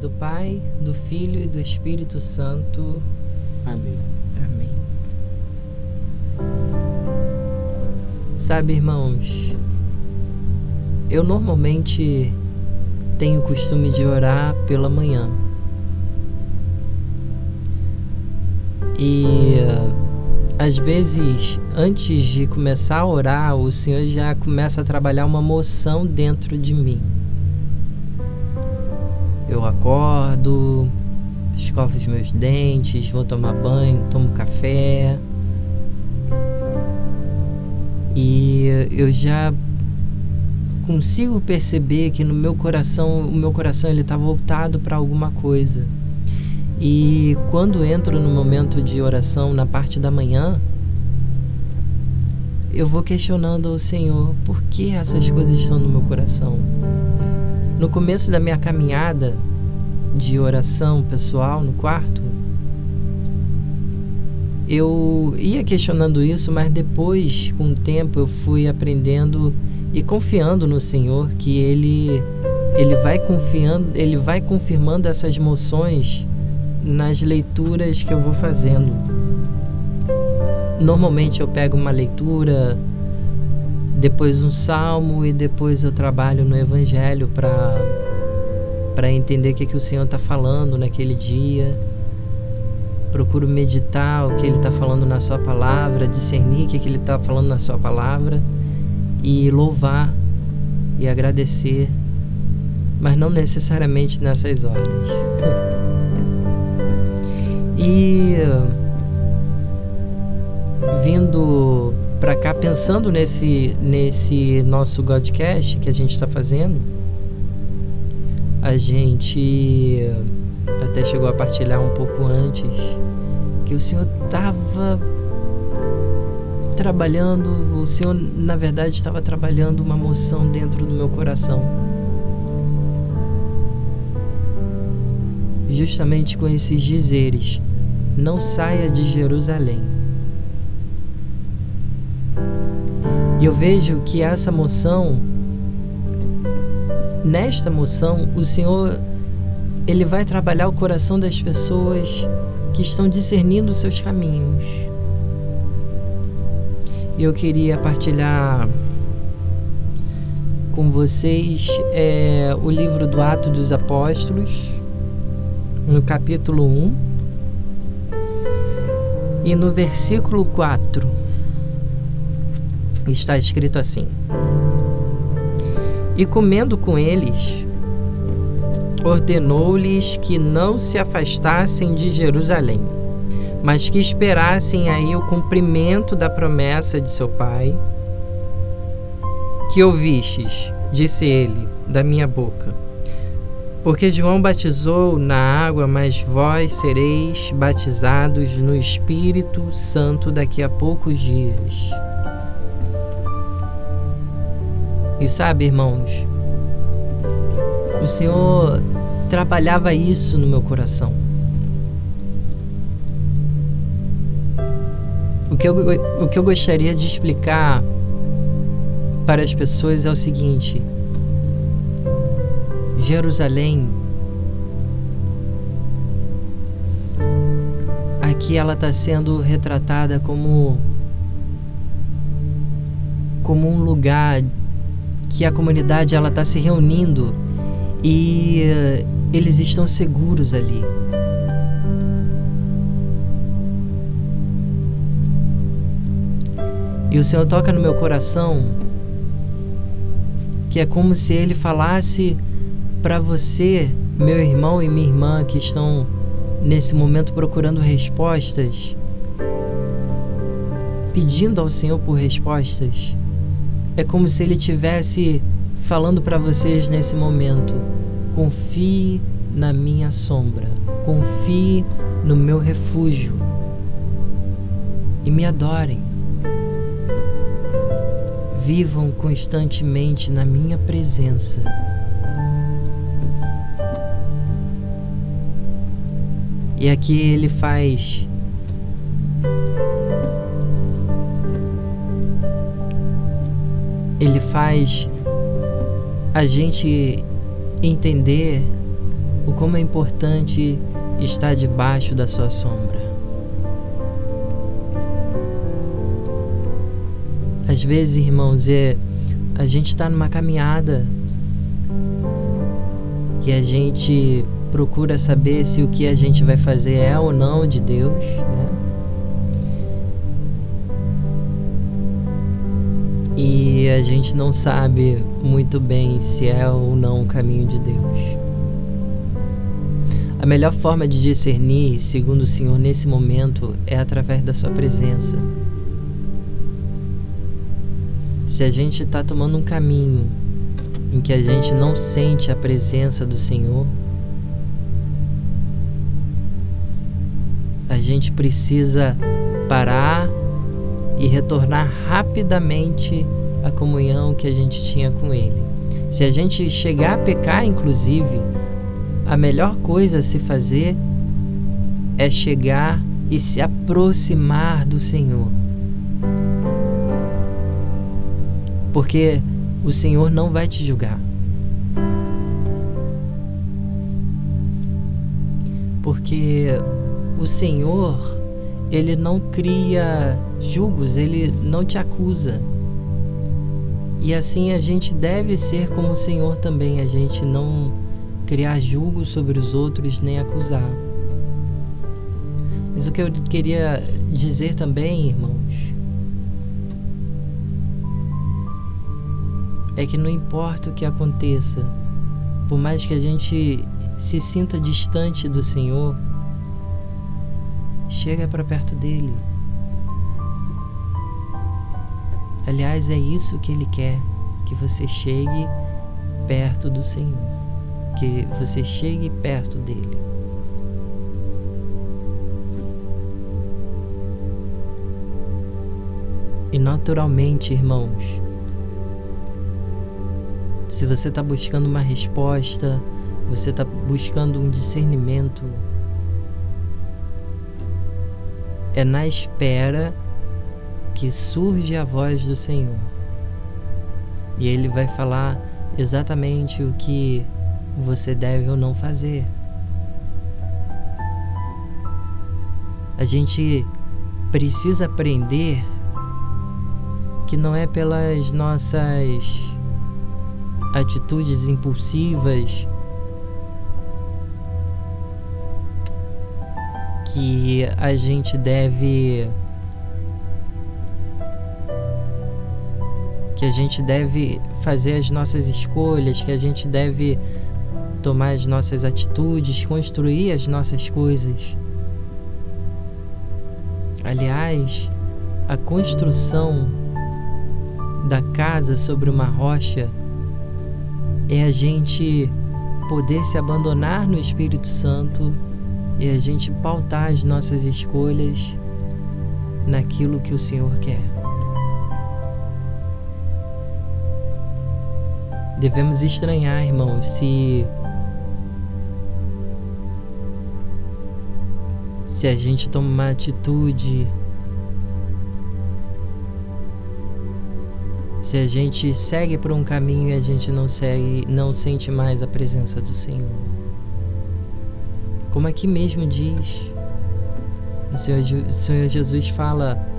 do Pai, do Filho e do Espírito Santo. Amém. Amém. Sabe, irmãos, eu normalmente tenho o costume de orar pela manhã. E às vezes, antes de começar a orar, o Senhor já começa a trabalhar uma moção dentro de mim. Eu acordo, escovo os meus dentes, vou tomar banho, tomo café. E eu já consigo perceber que no meu coração, o meu coração ele está voltado para alguma coisa. E quando entro no momento de oração na parte da manhã, eu vou questionando ao Senhor por que essas coisas estão no meu coração. No começo da minha caminhada de oração pessoal no quarto, eu ia questionando isso, mas depois, com o tempo, eu fui aprendendo e confiando no Senhor que ele ele vai confiando, ele vai confirmando essas moções nas leituras que eu vou fazendo. Normalmente eu pego uma leitura, depois um salmo e depois eu trabalho no Evangelho para para entender o que, que o Senhor está falando naquele dia. Procuro meditar o que Ele está falando na Sua palavra, discernir o que, que Ele está falando na Sua palavra e louvar e agradecer, mas não necessariamente nessas ordens. E vindo para cá pensando nesse nesse nosso Godcast que a gente está fazendo, a gente até chegou a partilhar um pouco antes que o Senhor estava trabalhando, o Senhor na verdade estava trabalhando uma moção dentro do meu coração. Justamente com esses dizeres não saia de Jerusalém. E eu vejo que essa moção, nesta moção, o Senhor ele vai trabalhar o coração das pessoas que estão discernindo seus caminhos. E eu queria partilhar com vocês é, o livro do Ato dos Apóstolos, no capítulo 1 e no versículo 4 está escrito assim: E comendo com eles, ordenou-lhes que não se afastassem de Jerusalém, mas que esperassem aí o cumprimento da promessa de seu pai. Que ouvistes, disse ele, da minha boca. Porque João batizou na água, mas vós sereis batizados no Espírito Santo daqui a poucos dias. E sabe, irmãos, o Senhor trabalhava isso no meu coração. O que eu, o que eu gostaria de explicar para as pessoas é o seguinte Jerusalém, aqui ela está sendo retratada como como um lugar que a comunidade ela está se reunindo e uh, eles estão seguros ali. E o Senhor toca no meu coração que é como se ele falasse para você, meu irmão e minha irmã que estão nesse momento procurando respostas, pedindo ao Senhor por respostas, é como se Ele tivesse falando para vocês nesse momento: confie na minha sombra, confie no meu refúgio e me adorem. Vivam constantemente na minha presença E aqui ele faz ele faz a gente entender o como é importante estar debaixo da sua sombra. Às vezes, irmãos, é, a gente está numa caminhada e a gente procura saber se o que a gente vai fazer é ou não de Deus, né? E a gente não sabe muito bem se é ou não o caminho de Deus. A melhor forma de discernir, segundo o Senhor, nesse momento é através da Sua presença. Se a gente está tomando um caminho em que a gente não sente a presença do Senhor, a gente precisa parar e retornar rapidamente à comunhão que a gente tinha com Ele. Se a gente chegar a pecar, inclusive, a melhor coisa a se fazer é chegar e se aproximar do Senhor. Porque o Senhor não vai te julgar. Porque o Senhor, ele não cria julgos, ele não te acusa. E assim a gente deve ser como o Senhor também, a gente não criar julgos sobre os outros nem acusar. Mas o que eu queria dizer também, irmãos, é que não importa o que aconteça, por mais que a gente se sinta distante do Senhor, chega para perto dele. Aliás, é isso que ele quer, que você chegue perto do Senhor, que você chegue perto dele. E naturalmente, irmãos, se você está buscando uma resposta, você está buscando um discernimento, é na espera que surge a voz do Senhor. E ele vai falar exatamente o que você deve ou não fazer. A gente precisa aprender que não é pelas nossas atitudes impulsivas que a gente deve que a gente deve fazer as nossas escolhas, que a gente deve tomar as nossas atitudes, construir as nossas coisas. Aliás, a construção da casa sobre uma rocha é a gente poder se abandonar no Espírito Santo e a gente pautar as nossas escolhas naquilo que o Senhor quer. Devemos estranhar, irmãos, se se a gente toma uma atitude se a gente segue por um caminho e a gente não segue, não sente mais a presença do Senhor. Como aqui mesmo diz, o Senhor, o Senhor Jesus fala.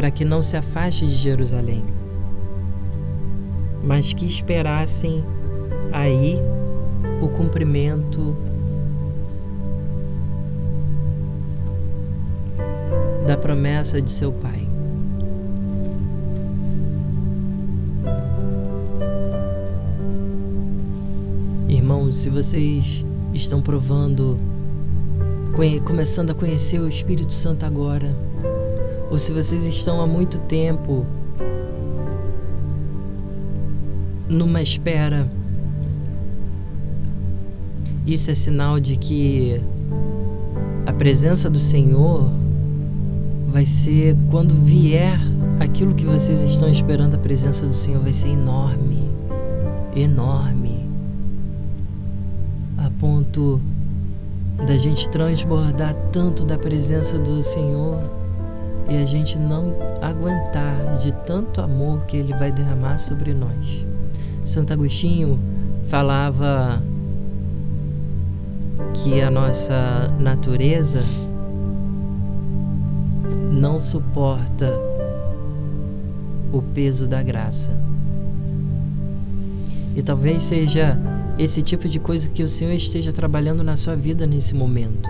Para que não se afaste de Jerusalém, mas que esperassem aí o cumprimento da promessa de seu Pai. Irmãos, se vocês estão provando, começando a conhecer o Espírito Santo agora, ou se vocês estão há muito tempo numa espera, isso é sinal de que a presença do Senhor vai ser quando vier aquilo que vocês estão esperando, a presença do Senhor vai ser enorme, enorme ponto da gente transbordar tanto da presença do Senhor e a gente não aguentar de tanto amor que ele vai derramar sobre nós. Santo Agostinho falava que a nossa natureza não suporta o peso da graça. E talvez seja esse tipo de coisa que o Senhor esteja trabalhando na sua vida nesse momento.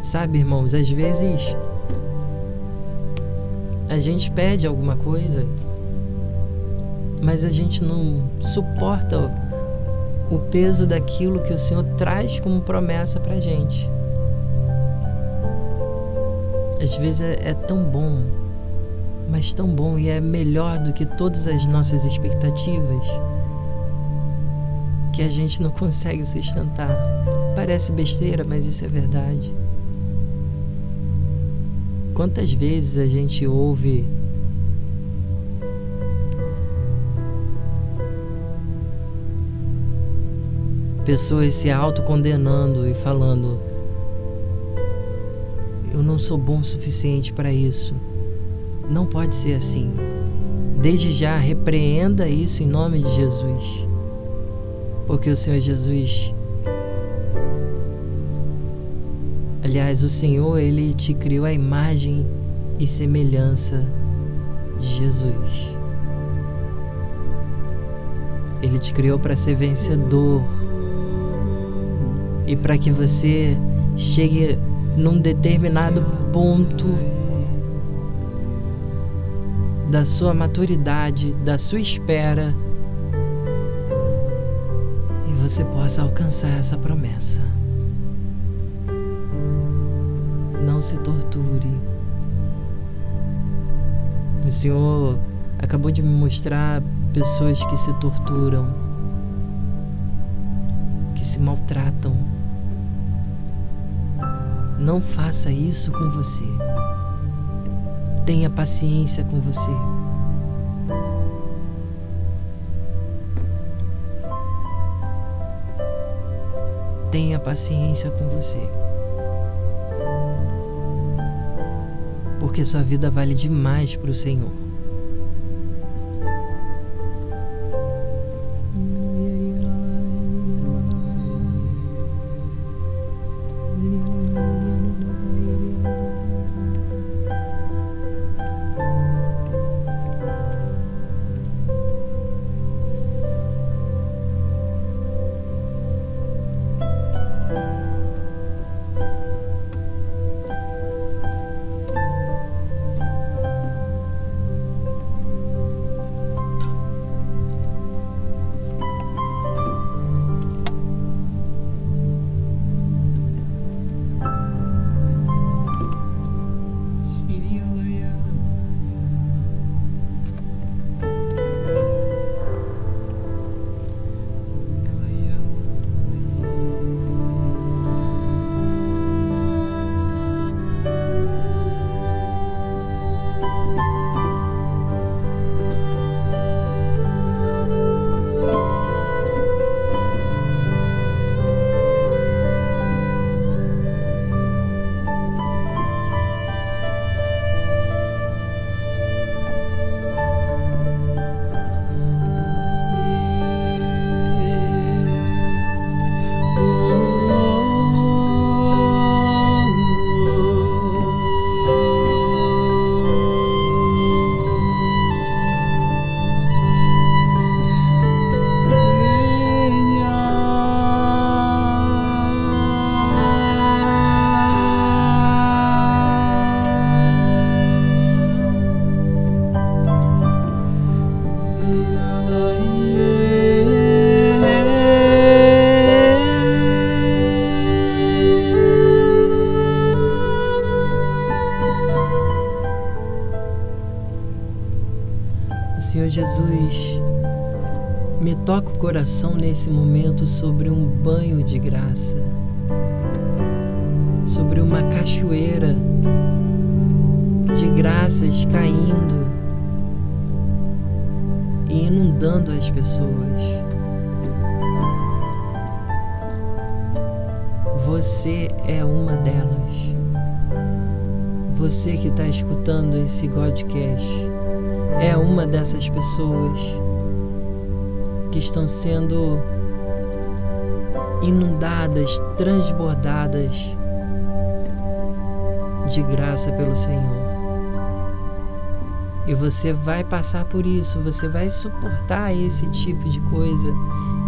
Sabe, irmãos, às vezes a gente pede alguma coisa, mas a gente não suporta o peso daquilo que o Senhor traz como promessa para gente. Às vezes é, é, tão bom, mas tão bom e é melhor do que todas as nossas expectativas que a gente não consegue sustentar. Parece besteira, mas isso é verdade. Quantas vezes a gente ouve pessoas se autocondenando e falando: Eu não sou bom o suficiente para isso. Não pode ser assim. Desde já repreenda isso em nome de Jesus. Porque o Senhor Jesus Aliás, o Senhor, ele te criou a imagem e semelhança de Jesus. Ele te criou para ser vencedor e para que você chegue num determinado ponto da sua maturidade, da sua espera e você possa alcançar essa promessa. Não se torture. O Senhor acabou de me mostrar pessoas que se torturam, que se maltratam. Não faça isso com você. Tenha paciência com você. Tenha paciência com você. Porque sua vida vale demais para o Senhor. Coração nesse momento sobre um banho de graça, sobre uma cachoeira de graças caindo e inundando as pessoas. Você é uma delas. você que está escutando esse podcast é uma dessas pessoas que estão sendo inundadas, transbordadas de graça pelo Senhor. E você vai passar por isso, você vai suportar esse tipo de coisa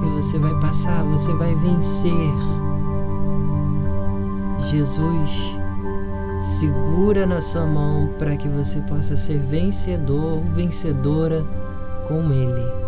e você vai passar, você vai vencer. Jesus segura na sua mão para que você possa ser vencedor, vencedora com Ele.